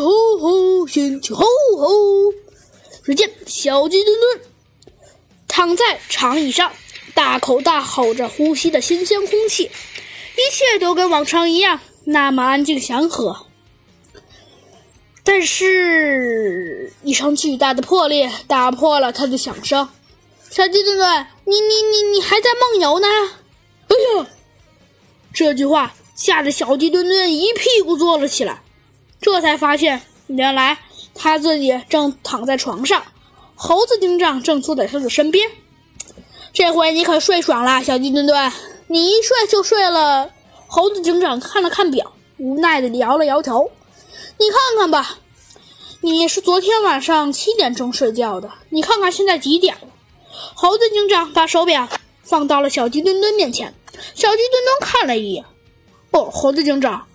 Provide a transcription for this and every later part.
吼吼，掀起吼吼。只见小鸡墩墩躺在长椅上，大口大吼着呼吸的新鲜空气，一切都跟往常一样，那么安静祥和。但是，一声巨大的破裂打破了他的响声。小鸡墩墩，你你你你还在梦游呢？哎呀！这句话吓得小鸡墩墩一屁股坐了起来，这才发现，原来他自己正躺在床上，猴子警长正坐在他的身边。这回你可睡爽了，小鸡墩墩，你一睡就睡了。猴子警长看了看表，无奈的摇了摇头。你看看吧，你是昨天晚上七点钟睡觉的，你看看现在几点了？猴子警长把手表放到了小鸡墩墩面前。小鸡墩墩看了一眼，哦，猴子警长，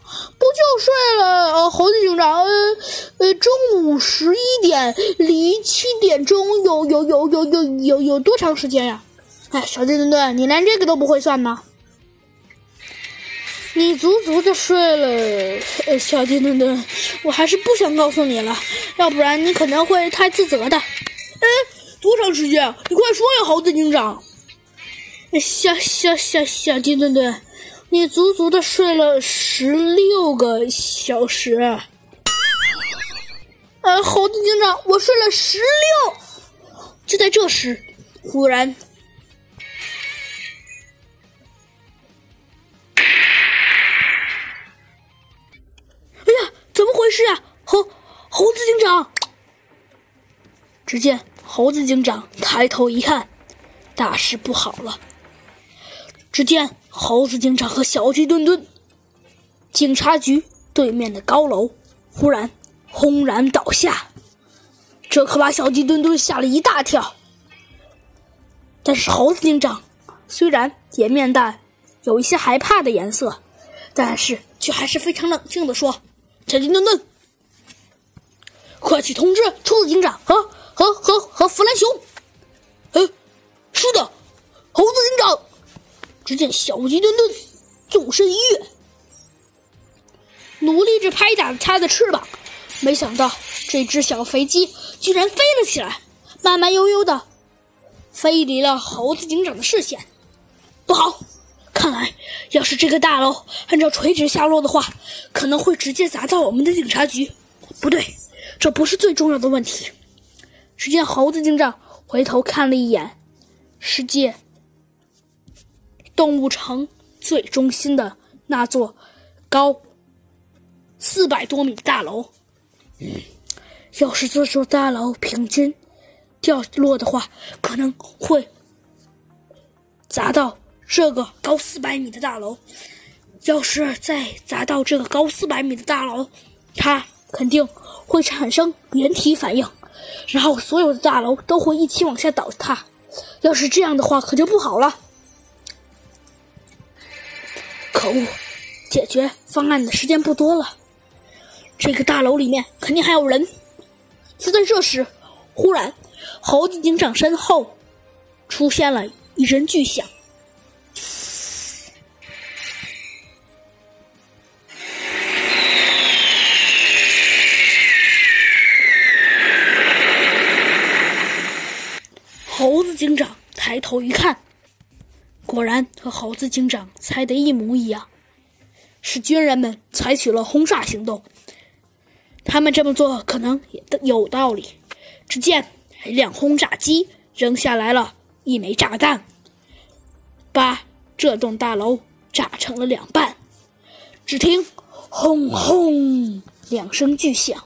就睡了？呃，猴子警长，呃，中午十一点离七点钟有有有有有有有多长时间呀？哎，小鸡墩墩，你连这个都不会算吗？你足足的睡了，呃，小鸡墩墩，我还是不想告诉你了，要不然你可能会太自责的。哎，多长时间？你快说呀，猴子警长。小小小小鸡墩墩，你足足的睡了十六个小时。呃，猴子警长，我睡了十六。就在这时，忽然，哎呀，怎么回事啊？猴猴子警长！只见猴子警长抬头一看，大事不好了。只见猴子警长和小鸡墩墩，警察局对面的高楼忽然轰然倒下，这可把小鸡墩墩吓了一大跳。但是猴子警长虽然脸面带有一些害怕的颜色，但是却还是非常冷静的说：“小鸡墩墩，快去通知兔子警长和和和和弗兰熊。”嗯，只见小鸡墩墩纵身一跃，努力着拍打着它的翅膀，没想到这只小肥鸡居然飞了起来，慢慢悠悠的飞离了猴子警长的视线。不好，看来要是这个大楼按照垂直下落的话，可能会直接砸到我们的警察局。不对，这不是最重要的问题。只见猴子警长回头看了一眼世界。动物城最中心的那座高四百多米的大楼，要是这座大楼平均掉落的话，可能会砸到这个高四百米的大楼。要是再砸到这个高四百米的大楼，它肯定会产生连体反应，然后所有的大楼都会一起往下倒塌。要是这样的话，可就不好了。可恶！解决方案的时间不多了，这个大楼里面肯定还有人。就在这时，忽然，猴子警长身后出现了一声巨响。猴子警长抬头一看。果然和猴子警长猜的一模一样，是军人们采取了轰炸行动。他们这么做可能也有道理。只见一辆轰炸机扔下来了一枚炸弹，把这栋大楼炸成了两半。只听“轰轰”两声巨响，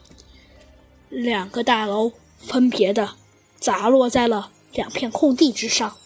两个大楼分别的砸落在了两片空地之上。